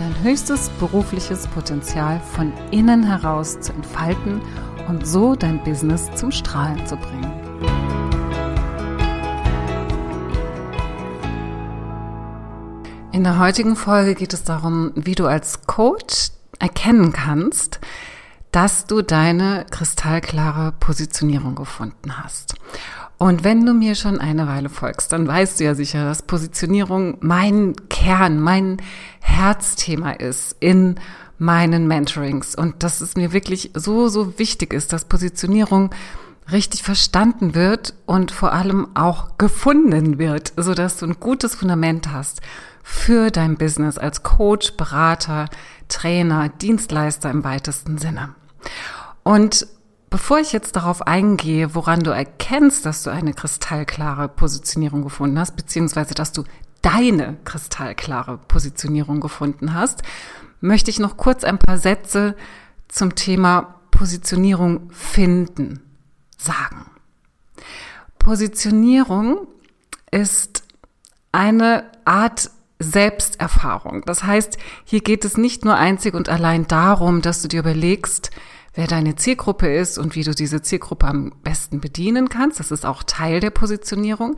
dein höchstes berufliches Potenzial von innen heraus zu entfalten und so dein Business zum Strahlen zu bringen. In der heutigen Folge geht es darum, wie du als Coach erkennen kannst, dass du deine kristallklare Positionierung gefunden hast. Und wenn du mir schon eine Weile folgst, dann weißt du ja sicher, dass Positionierung mein Kern, mein Herzthema ist in meinen Mentorings und dass es mir wirklich so, so wichtig ist, dass Positionierung richtig verstanden wird und vor allem auch gefunden wird, so dass du ein gutes Fundament hast für dein Business als Coach, Berater, Trainer, Dienstleister im weitesten Sinne. Und Bevor ich jetzt darauf eingehe, woran du erkennst, dass du eine kristallklare Positionierung gefunden hast, beziehungsweise dass du deine kristallklare Positionierung gefunden hast, möchte ich noch kurz ein paar Sätze zum Thema Positionierung finden sagen. Positionierung ist eine Art Selbsterfahrung. Das heißt, hier geht es nicht nur einzig und allein darum, dass du dir überlegst, wer deine Zielgruppe ist und wie du diese Zielgruppe am besten bedienen kannst. Das ist auch Teil der Positionierung.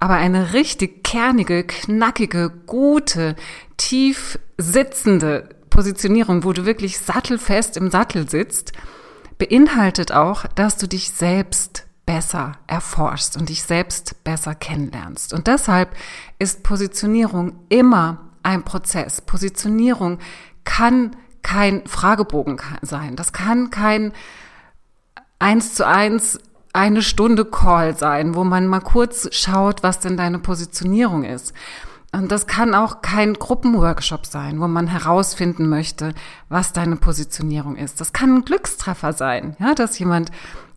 Aber eine richtig kernige, knackige, gute, tief sitzende Positionierung, wo du wirklich sattelfest im Sattel sitzt, beinhaltet auch, dass du dich selbst besser erforschst und dich selbst besser kennenlernst. Und deshalb ist Positionierung immer ein Prozess. Positionierung kann kein Fragebogen sein. Das kann kein eins zu eins eine Stunde Call sein, wo man mal kurz schaut, was denn deine Positionierung ist. Und das kann auch kein Gruppenworkshop sein, wo man herausfinden möchte, was deine Positionierung ist. Das kann ein Glückstreffer sein, ja, dass jemand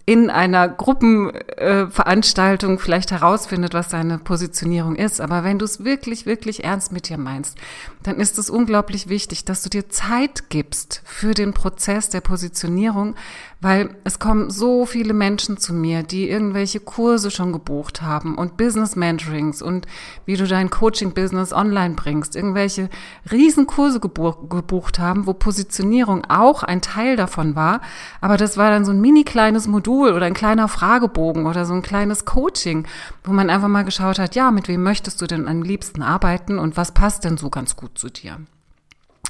in einer Gruppenveranstaltung äh, vielleicht herausfindet, was seine Positionierung ist. Aber wenn du es wirklich, wirklich ernst mit dir meinst, dann ist es unglaublich wichtig, dass du dir Zeit gibst für den Prozess der Positionierung, weil es kommen so viele Menschen zu mir, die irgendwelche Kurse schon gebucht haben und Business Mentorings und wie du dein Coaching-Business online bringst, irgendwelche Riesenkurse gebucht haben, wo Positionierung auch ein Teil davon war. Aber das war dann so ein mini kleines Modul oder ein kleiner Fragebogen oder so ein kleines Coaching, wo man einfach mal geschaut hat, ja, mit wem möchtest du denn am liebsten arbeiten und was passt denn so ganz gut zu dir?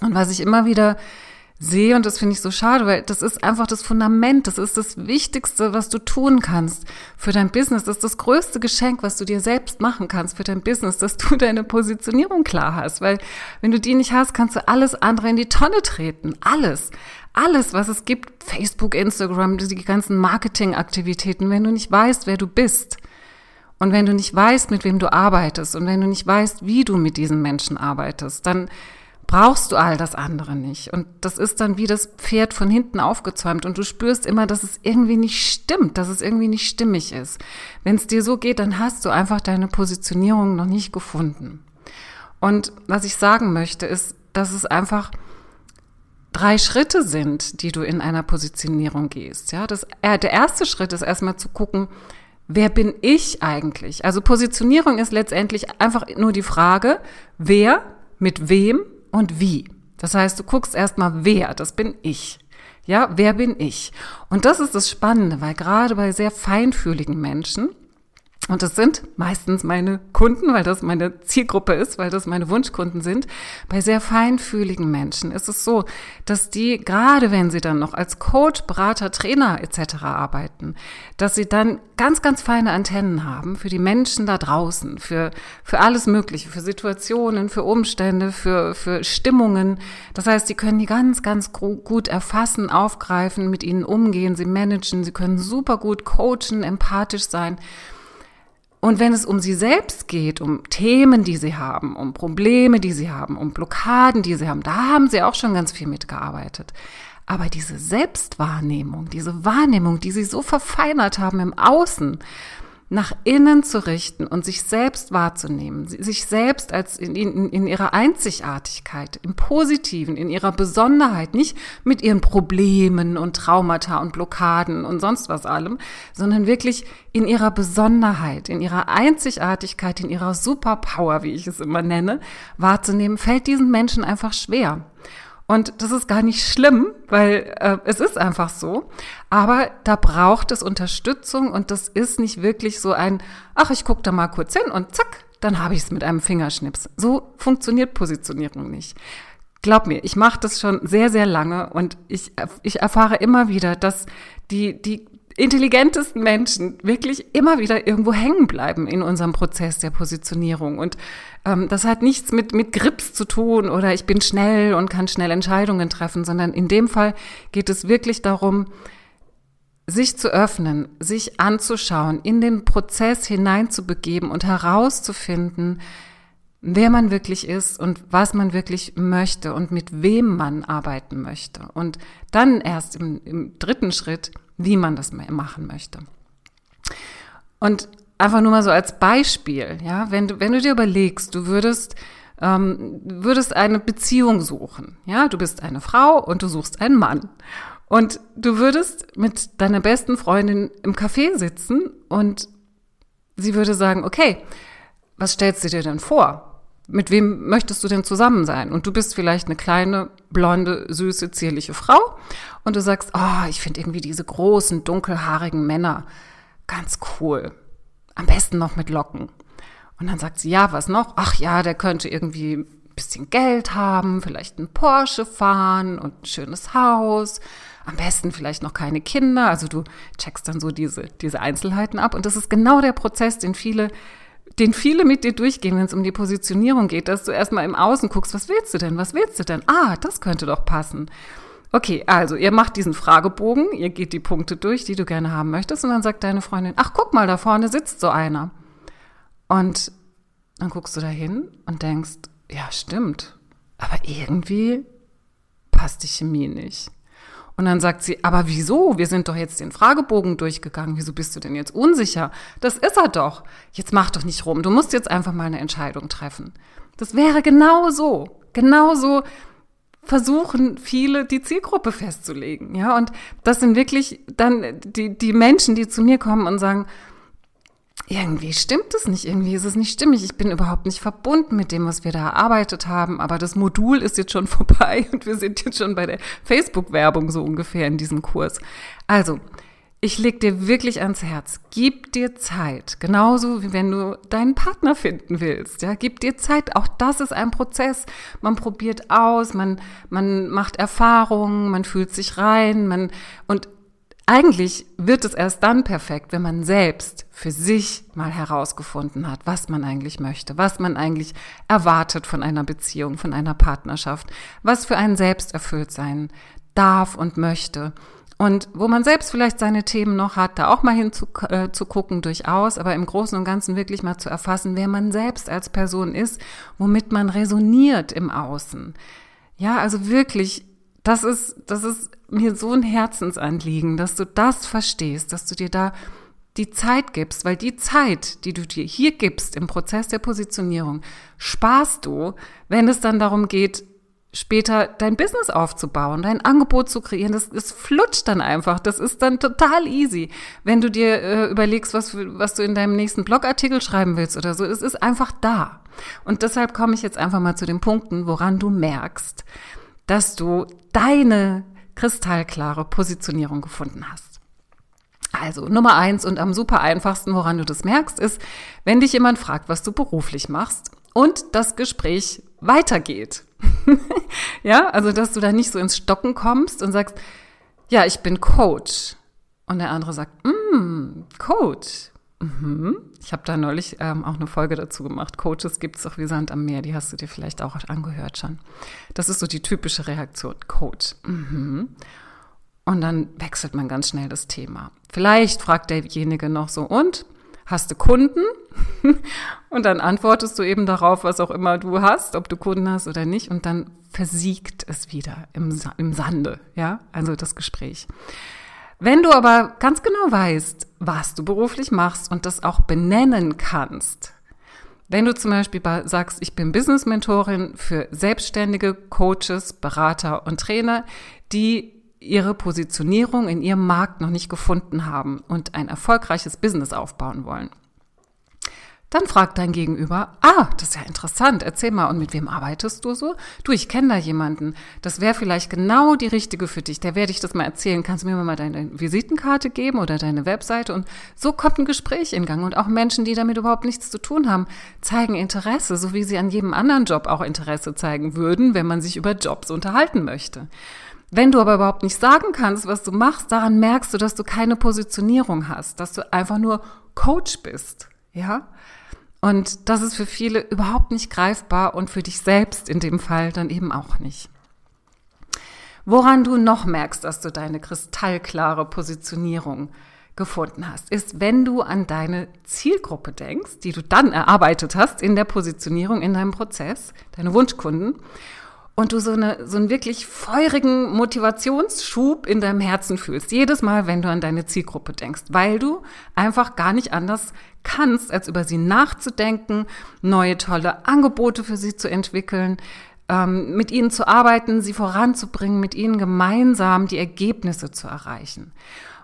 Und was ich immer wieder sehe und das finde ich so schade, weil das ist einfach das Fundament, das ist das Wichtigste, was du tun kannst für dein Business. Das ist das größte Geschenk, was du dir selbst machen kannst für dein Business, dass du deine Positionierung klar hast, weil wenn du die nicht hast, kannst du alles andere in die Tonne treten, alles. Alles, was es gibt, Facebook, Instagram, die ganzen Marketingaktivitäten, wenn du nicht weißt, wer du bist, und wenn du nicht weißt, mit wem du arbeitest und wenn du nicht weißt, wie du mit diesen Menschen arbeitest, dann brauchst du all das andere nicht. Und das ist dann wie das Pferd von hinten aufgezäumt und du spürst immer, dass es irgendwie nicht stimmt, dass es irgendwie nicht stimmig ist. Wenn es dir so geht, dann hast du einfach deine Positionierung noch nicht gefunden. Und was ich sagen möchte, ist, dass es einfach drei Schritte sind, die du in einer Positionierung gehst. Ja, das, äh, der erste Schritt ist erstmal zu gucken, wer bin ich eigentlich? Also Positionierung ist letztendlich einfach nur die Frage, wer mit wem und wie. Das heißt, du guckst erstmal, wer, das bin ich. Ja, wer bin ich? Und das ist das Spannende, weil gerade bei sehr feinfühligen Menschen und das sind meistens meine Kunden, weil das meine Zielgruppe ist, weil das meine Wunschkunden sind. Bei sehr feinfühligen Menschen ist es so, dass die, gerade wenn sie dann noch als Coach, Berater, Trainer etc. arbeiten, dass sie dann ganz, ganz feine Antennen haben für die Menschen da draußen, für, für alles Mögliche, für Situationen, für Umstände, für, für Stimmungen. Das heißt, sie können die ganz, ganz gut erfassen, aufgreifen, mit ihnen umgehen, sie managen, sie können super gut coachen, empathisch sein. Und wenn es um sie selbst geht, um Themen, die sie haben, um Probleme, die sie haben, um Blockaden, die sie haben, da haben sie auch schon ganz viel mitgearbeitet. Aber diese Selbstwahrnehmung, diese Wahrnehmung, die sie so verfeinert haben im Außen, nach innen zu richten und sich selbst wahrzunehmen, sich selbst als in, in, in, ihrer Einzigartigkeit, im Positiven, in ihrer Besonderheit, nicht mit ihren Problemen und Traumata und Blockaden und sonst was allem, sondern wirklich in ihrer Besonderheit, in ihrer Einzigartigkeit, in ihrer Superpower, wie ich es immer nenne, wahrzunehmen, fällt diesen Menschen einfach schwer. Und das ist gar nicht schlimm, weil äh, es ist einfach so. Aber da braucht es Unterstützung und das ist nicht wirklich so ein, ach, ich gucke da mal kurz hin und zack, dann habe ich es mit einem Fingerschnips. So funktioniert Positionierung nicht. Glaub mir, ich mache das schon sehr, sehr lange und ich, ich erfahre immer wieder, dass die, die intelligentesten Menschen wirklich immer wieder irgendwo hängen bleiben in unserem Prozess der Positionierung. Und ähm, das hat nichts mit, mit Grips zu tun oder ich bin schnell und kann schnell Entscheidungen treffen, sondern in dem Fall geht es wirklich darum, sich zu öffnen, sich anzuschauen, in den Prozess hineinzubegeben und herauszufinden, wer man wirklich ist und was man wirklich möchte und mit wem man arbeiten möchte. Und dann erst im, im dritten Schritt wie man das machen möchte. Und einfach nur mal so als Beispiel, ja, wenn du, wenn du dir überlegst, du würdest, ähm, würdest eine Beziehung suchen, ja, du bist eine Frau und du suchst einen Mann. Und du würdest mit deiner besten Freundin im Café sitzen und sie würde sagen, okay, was stellst du dir denn vor? Mit wem möchtest du denn zusammen sein? Und du bist vielleicht eine kleine, blonde, süße, zierliche Frau und du sagst, oh, ich finde irgendwie diese großen, dunkelhaarigen Männer ganz cool. Am besten noch mit Locken. Und dann sagt sie, ja, was noch? Ach ja, der könnte irgendwie ein bisschen Geld haben, vielleicht einen Porsche fahren und ein schönes Haus. Am besten vielleicht noch keine Kinder. Also du checkst dann so diese, diese Einzelheiten ab. Und das ist genau der Prozess, den viele den viele mit dir durchgehen, wenn es um die Positionierung geht, dass du erstmal im Außen guckst, was willst du denn? Was willst du denn? Ah, das könnte doch passen. Okay, also ihr macht diesen Fragebogen, ihr geht die Punkte durch, die du gerne haben möchtest, und dann sagt deine Freundin, ach guck mal, da vorne sitzt so einer. Und dann guckst du da hin und denkst, ja, stimmt, aber irgendwie passt die Chemie nicht. Und dann sagt sie, aber wieso? Wir sind doch jetzt den Fragebogen durchgegangen. Wieso bist du denn jetzt unsicher? Das ist er doch. Jetzt mach doch nicht rum. Du musst jetzt einfach mal eine Entscheidung treffen. Das wäre genau so. Genau so versuchen viele die Zielgruppe festzulegen. Ja, und das sind wirklich dann die, die Menschen, die zu mir kommen und sagen, irgendwie stimmt es nicht, irgendwie ist es nicht stimmig. Ich bin überhaupt nicht verbunden mit dem, was wir da erarbeitet haben, aber das Modul ist jetzt schon vorbei und wir sind jetzt schon bei der Facebook-Werbung so ungefähr in diesem Kurs. Also, ich leg dir wirklich ans Herz. Gib dir Zeit. Genauso wie wenn du deinen Partner finden willst. Ja, gib dir Zeit. Auch das ist ein Prozess. Man probiert aus, man, man macht Erfahrungen, man fühlt sich rein, man, und eigentlich wird es erst dann perfekt, wenn man selbst für sich mal herausgefunden hat, was man eigentlich möchte, was man eigentlich erwartet von einer Beziehung, von einer Partnerschaft, was für einen selbst erfüllt sein darf und möchte. Und wo man selbst vielleicht seine Themen noch hat, da auch mal hinzugucken, äh, durchaus, aber im Großen und Ganzen wirklich mal zu erfassen, wer man selbst als Person ist, womit man resoniert im Außen. Ja, also wirklich das ist, das ist mir so ein Herzensanliegen, dass du das verstehst, dass du dir da die Zeit gibst, weil die Zeit, die du dir hier gibst im Prozess der Positionierung, sparst du, wenn es dann darum geht, später dein Business aufzubauen, dein Angebot zu kreieren. Das, das flutscht dann einfach. Das ist dann total easy. Wenn du dir äh, überlegst, was, was du in deinem nächsten Blogartikel schreiben willst oder so, es ist einfach da. Und deshalb komme ich jetzt einfach mal zu den Punkten, woran du merkst, dass du deine kristallklare Positionierung gefunden hast. Also Nummer eins und am super einfachsten, woran du das merkst, ist, wenn dich jemand fragt, was du beruflich machst und das Gespräch weitergeht. ja, also dass du da nicht so ins Stocken kommst und sagst, ja, ich bin Coach. Und der andere sagt, mm, Coach. Mhm. Ich habe da neulich ähm, auch eine Folge dazu gemacht. Coaches gibt es doch wie Sand am Meer, die hast du dir vielleicht auch angehört schon. Das ist so die typische Reaktion. Coach. Mhm. Und dann wechselt man ganz schnell das Thema. Vielleicht fragt derjenige noch so, und hast du Kunden? und dann antwortest du eben darauf, was auch immer du hast, ob du Kunden hast oder nicht, und dann versiegt es wieder im, im Sande, ja, also das Gespräch. Wenn du aber ganz genau weißt, was du beruflich machst und das auch benennen kannst, wenn du zum Beispiel sagst, ich bin Business-Mentorin für selbstständige Coaches, Berater und Trainer, die ihre Positionierung in ihrem Markt noch nicht gefunden haben und ein erfolgreiches Business aufbauen wollen. Dann fragt dein Gegenüber, ah, das ist ja interessant, erzähl mal, und mit wem arbeitest du so? Du, ich kenne da jemanden, das wäre vielleicht genau die richtige für dich, der werde ich das mal erzählen, kannst du mir mal deine Visitenkarte geben oder deine Webseite? Und so kommt ein Gespräch in Gang. Und auch Menschen, die damit überhaupt nichts zu tun haben, zeigen Interesse, so wie sie an jedem anderen Job auch Interesse zeigen würden, wenn man sich über Jobs unterhalten möchte. Wenn du aber überhaupt nicht sagen kannst, was du machst, daran merkst du, dass du keine Positionierung hast, dass du einfach nur Coach bist, ja? Und das ist für viele überhaupt nicht greifbar und für dich selbst in dem Fall dann eben auch nicht. Woran du noch merkst, dass du deine kristallklare Positionierung gefunden hast, ist, wenn du an deine Zielgruppe denkst, die du dann erarbeitet hast in der Positionierung in deinem Prozess, deine Wunschkunden, und du so, eine, so einen wirklich feurigen Motivationsschub in deinem Herzen fühlst. Jedes Mal, wenn du an deine Zielgruppe denkst, weil du einfach gar nicht anders kannst, als über sie nachzudenken, neue tolle Angebote für sie zu entwickeln, ähm, mit ihnen zu arbeiten, sie voranzubringen, mit ihnen gemeinsam die Ergebnisse zu erreichen.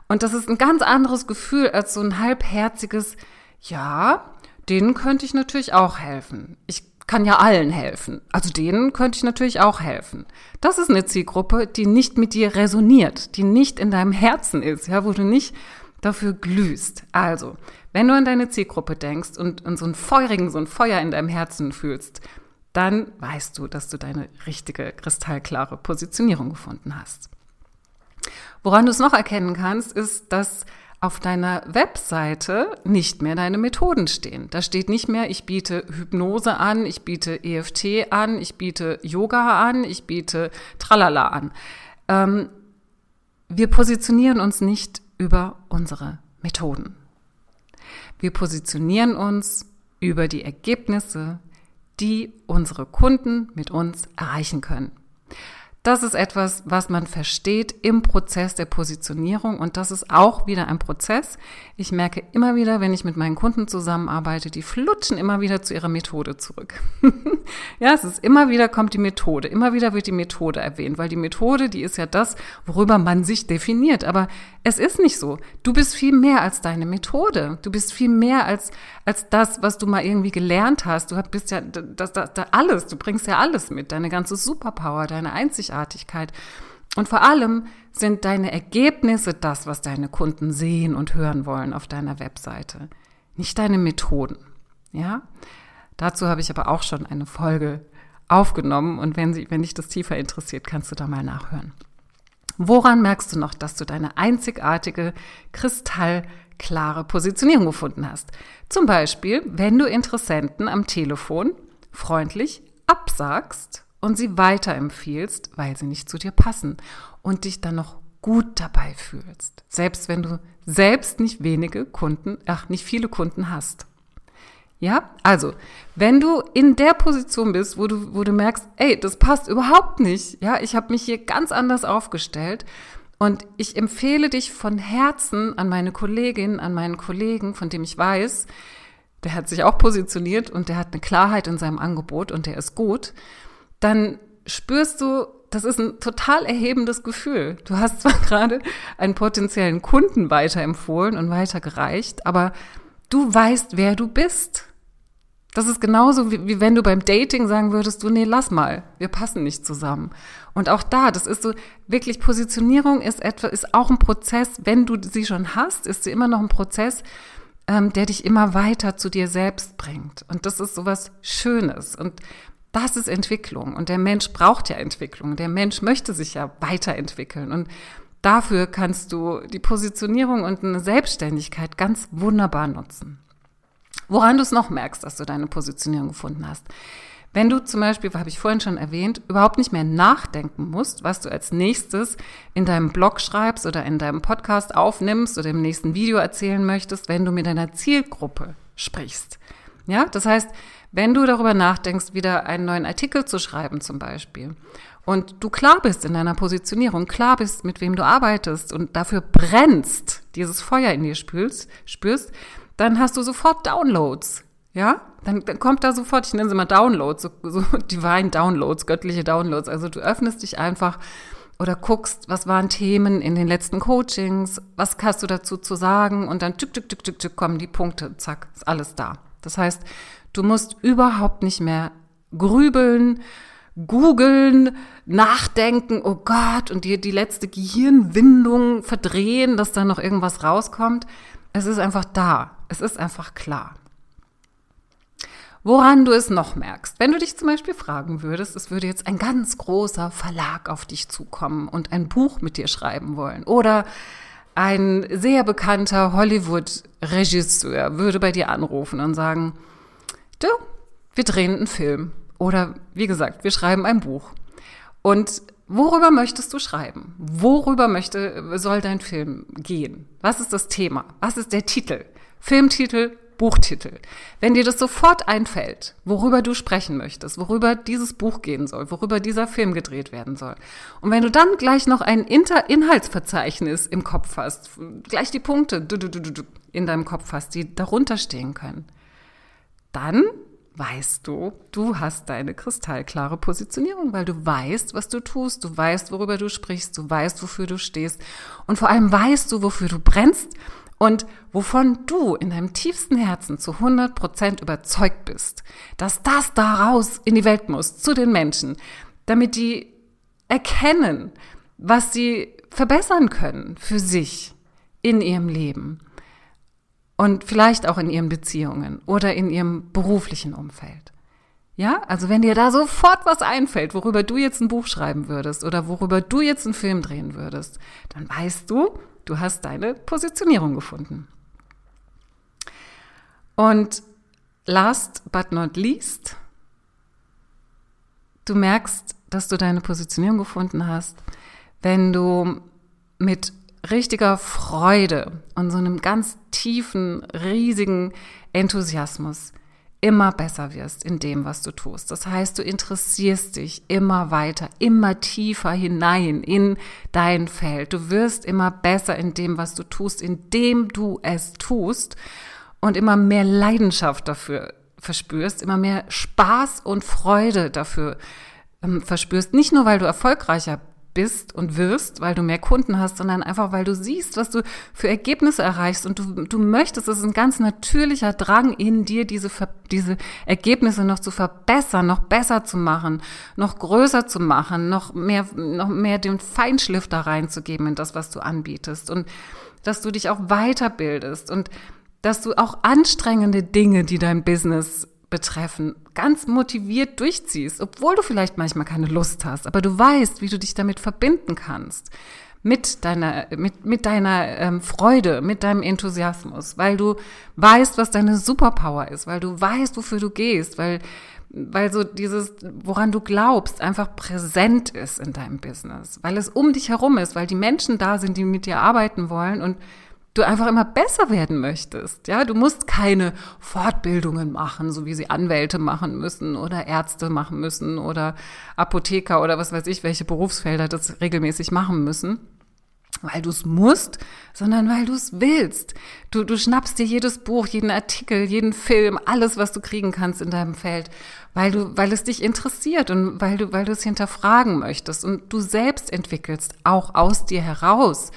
Und das ist ein ganz anderes Gefühl als so ein halbherziges, ja, denen könnte ich natürlich auch helfen. Ich kann ja allen helfen. Also denen könnte ich natürlich auch helfen. Das ist eine Zielgruppe, die nicht mit dir resoniert, die nicht in deinem Herzen ist, ja, wo du nicht dafür glühst. Also, wenn du an deine Zielgruppe denkst und, und so einen feurigen, so ein Feuer in deinem Herzen fühlst, dann weißt du, dass du deine richtige, kristallklare Positionierung gefunden hast. Woran du es noch erkennen kannst, ist, dass auf deiner Webseite nicht mehr deine Methoden stehen. Da steht nicht mehr, ich biete Hypnose an, ich biete EFT an, ich biete Yoga an, ich biete Tralala an. Ähm, wir positionieren uns nicht über unsere Methoden. Wir positionieren uns über die Ergebnisse, die unsere Kunden mit uns erreichen können. Das ist etwas, was man versteht im Prozess der Positionierung und das ist auch wieder ein Prozess. Ich merke immer wieder, wenn ich mit meinen Kunden zusammenarbeite, die flutschen immer wieder zu ihrer Methode zurück. ja, es ist immer wieder kommt die Methode, immer wieder wird die Methode erwähnt, weil die Methode, die ist ja das, worüber man sich definiert, aber es ist nicht so. Du bist viel mehr als deine Methode. Du bist viel mehr als als das, was du mal irgendwie gelernt hast. Du bist ja das, das, das alles, du bringst ja alles mit, deine ganze Superpower, deine Einzigartigkeit Einzigartigkeit. Und vor allem sind deine Ergebnisse das, was deine Kunden sehen und hören wollen auf deiner Webseite, nicht deine Methoden. Ja? Dazu habe ich aber auch schon eine Folge aufgenommen und wenn, sie, wenn dich das tiefer interessiert, kannst du da mal nachhören. Woran merkst du noch, dass du deine einzigartige, kristallklare Positionierung gefunden hast? Zum Beispiel, wenn du Interessenten am Telefon freundlich absagst und sie weiterempfiehlst, weil sie nicht zu dir passen und dich dann noch gut dabei fühlst. Selbst wenn du selbst nicht wenige Kunden, ach, nicht viele Kunden hast. Ja, also, wenn du in der Position bist, wo du, wo du merkst, ey, das passt überhaupt nicht, ja, ich habe mich hier ganz anders aufgestellt und ich empfehle dich von Herzen an meine Kollegin, an meinen Kollegen, von dem ich weiß, der hat sich auch positioniert und der hat eine Klarheit in seinem Angebot und der ist gut dann spürst du, das ist ein total erhebendes Gefühl. Du hast zwar gerade einen potenziellen Kunden weiterempfohlen und weitergereicht, aber du weißt, wer du bist. Das ist genauso wie, wie wenn du beim Dating sagen würdest, du, nee, lass mal, wir passen nicht zusammen. Und auch da, das ist so, wirklich Positionierung ist etwa, ist auch ein Prozess, wenn du sie schon hast, ist sie immer noch ein Prozess, ähm, der dich immer weiter zu dir selbst bringt. Und das ist sowas Schönes. Und das ist Entwicklung und der Mensch braucht ja Entwicklung. Der Mensch möchte sich ja weiterentwickeln und dafür kannst du die Positionierung und eine Selbstständigkeit ganz wunderbar nutzen. Woran du es noch merkst, dass du deine Positionierung gefunden hast. Wenn du zum Beispiel, habe ich vorhin schon erwähnt, überhaupt nicht mehr nachdenken musst, was du als nächstes in deinem Blog schreibst oder in deinem Podcast aufnimmst oder im nächsten Video erzählen möchtest, wenn du mit deiner Zielgruppe sprichst. Ja, das heißt, wenn du darüber nachdenkst, wieder einen neuen Artikel zu schreiben zum Beispiel, und du klar bist in deiner Positionierung, klar bist, mit wem du arbeitest und dafür brennst, dieses Feuer in dir spürst, spürst dann hast du sofort Downloads. Ja, dann, dann kommt da sofort, ich nenne sie mal Downloads, so, so Divine Downloads, göttliche Downloads. Also du öffnest dich einfach oder guckst, was waren Themen in den letzten Coachings, was hast du dazu zu sagen und dann tück, tück, tück, tück, tück kommen die Punkte, zack, ist alles da. Das heißt, du musst überhaupt nicht mehr grübeln, googeln, nachdenken, oh Gott, und dir die letzte Gehirnwindung verdrehen, dass da noch irgendwas rauskommt. Es ist einfach da. Es ist einfach klar. Woran du es noch merkst, wenn du dich zum Beispiel fragen würdest, es würde jetzt ein ganz großer Verlag auf dich zukommen und ein Buch mit dir schreiben wollen oder ein sehr bekannter Hollywood-Regisseur würde bei dir anrufen und sagen, du, wir drehen einen Film oder wie gesagt, wir schreiben ein Buch. Und worüber möchtest du schreiben? Worüber möchte, soll dein Film gehen? Was ist das Thema? Was ist der Titel? Filmtitel, Buchtitel. Wenn dir das sofort einfällt, worüber du sprechen möchtest, worüber dieses Buch gehen soll, worüber dieser Film gedreht werden soll, und wenn du dann gleich noch ein Inter Inhaltsverzeichnis im Kopf hast, gleich die Punkte in deinem Kopf hast, die darunter stehen können, dann weißt du, du hast deine kristallklare Positionierung, weil du weißt, was du tust, du weißt, worüber du sprichst, du weißt, wofür du stehst und vor allem weißt du, wofür du brennst und wovon du in deinem tiefsten Herzen zu 100 Prozent überzeugt bist, dass das da raus in die Welt muss, zu den Menschen, damit die erkennen, was sie verbessern können für sich in ihrem Leben und vielleicht auch in ihren Beziehungen oder in ihrem beruflichen Umfeld. Ja, also wenn dir da sofort was einfällt, worüber du jetzt ein Buch schreiben würdest oder worüber du jetzt einen Film drehen würdest, dann weißt du, du hast deine Positionierung gefunden. Und last but not least, du merkst, dass du deine Positionierung gefunden hast, wenn du mit richtiger Freude und so einem ganz tiefen, riesigen Enthusiasmus immer besser wirst in dem, was du tust. Das heißt, du interessierst dich immer weiter, immer tiefer hinein in dein Feld. Du wirst immer besser in dem, was du tust, indem du es tust und immer mehr Leidenschaft dafür verspürst, immer mehr Spaß und Freude dafür ähm, verspürst. Nicht nur, weil du erfolgreicher bist und wirst, weil du mehr Kunden hast, sondern einfach, weil du siehst, was du für Ergebnisse erreichst. Und du, du möchtest, es ist ein ganz natürlicher Drang in dir, diese, diese Ergebnisse noch zu verbessern, noch besser zu machen, noch größer zu machen, noch mehr, noch mehr den Feinschliff da reinzugeben in das, was du anbietest. Und dass du dich auch weiterbildest und dass du auch anstrengende Dinge, die dein Business betreffen, ganz motiviert durchziehst, obwohl du vielleicht manchmal keine Lust hast, aber du weißt, wie du dich damit verbinden kannst. Mit deiner, mit, mit deiner ähm, Freude, mit deinem Enthusiasmus, weil du weißt, was deine Superpower ist, weil du weißt, wofür du gehst, weil, weil so dieses, woran du glaubst, einfach präsent ist in deinem Business, weil es um dich herum ist, weil die Menschen da sind, die mit dir arbeiten wollen und du einfach immer besser werden möchtest. Ja, du musst keine Fortbildungen machen, so wie sie Anwälte machen müssen oder Ärzte machen müssen oder Apotheker oder was weiß ich, welche Berufsfelder das regelmäßig machen müssen. Weil du es musst, sondern weil du es willst. Du, du schnappst dir jedes Buch, jeden Artikel, jeden Film, alles, was du kriegen kannst in deinem Feld, weil du, weil es dich interessiert und weil du, weil du es hinterfragen möchtest und du selbst entwickelst auch aus dir heraus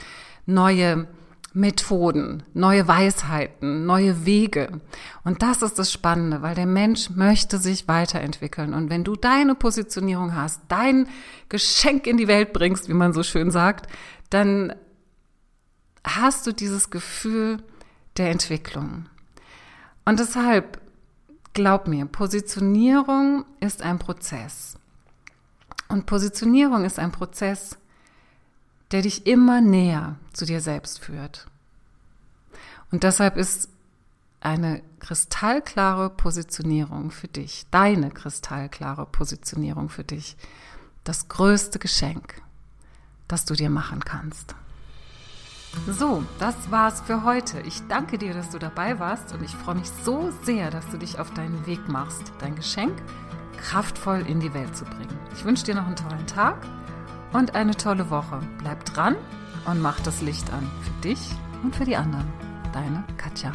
neue Methoden, neue Weisheiten, neue Wege. Und das ist das Spannende, weil der Mensch möchte sich weiterentwickeln. Und wenn du deine Positionierung hast, dein Geschenk in die Welt bringst, wie man so schön sagt, dann hast du dieses Gefühl der Entwicklung. Und deshalb, glaub mir, Positionierung ist ein Prozess. Und Positionierung ist ein Prozess, der dich immer näher zu dir selbst führt. Und deshalb ist eine kristallklare Positionierung für dich, deine kristallklare Positionierung für dich, das größte Geschenk, das du dir machen kannst. So, das war's für heute. Ich danke dir, dass du dabei warst und ich freue mich so sehr, dass du dich auf deinen Weg machst, dein Geschenk kraftvoll in die Welt zu bringen. Ich wünsche dir noch einen tollen Tag und eine tolle Woche. Bleib dran und mach das Licht an. Für dich und für die anderen. Deine Katja.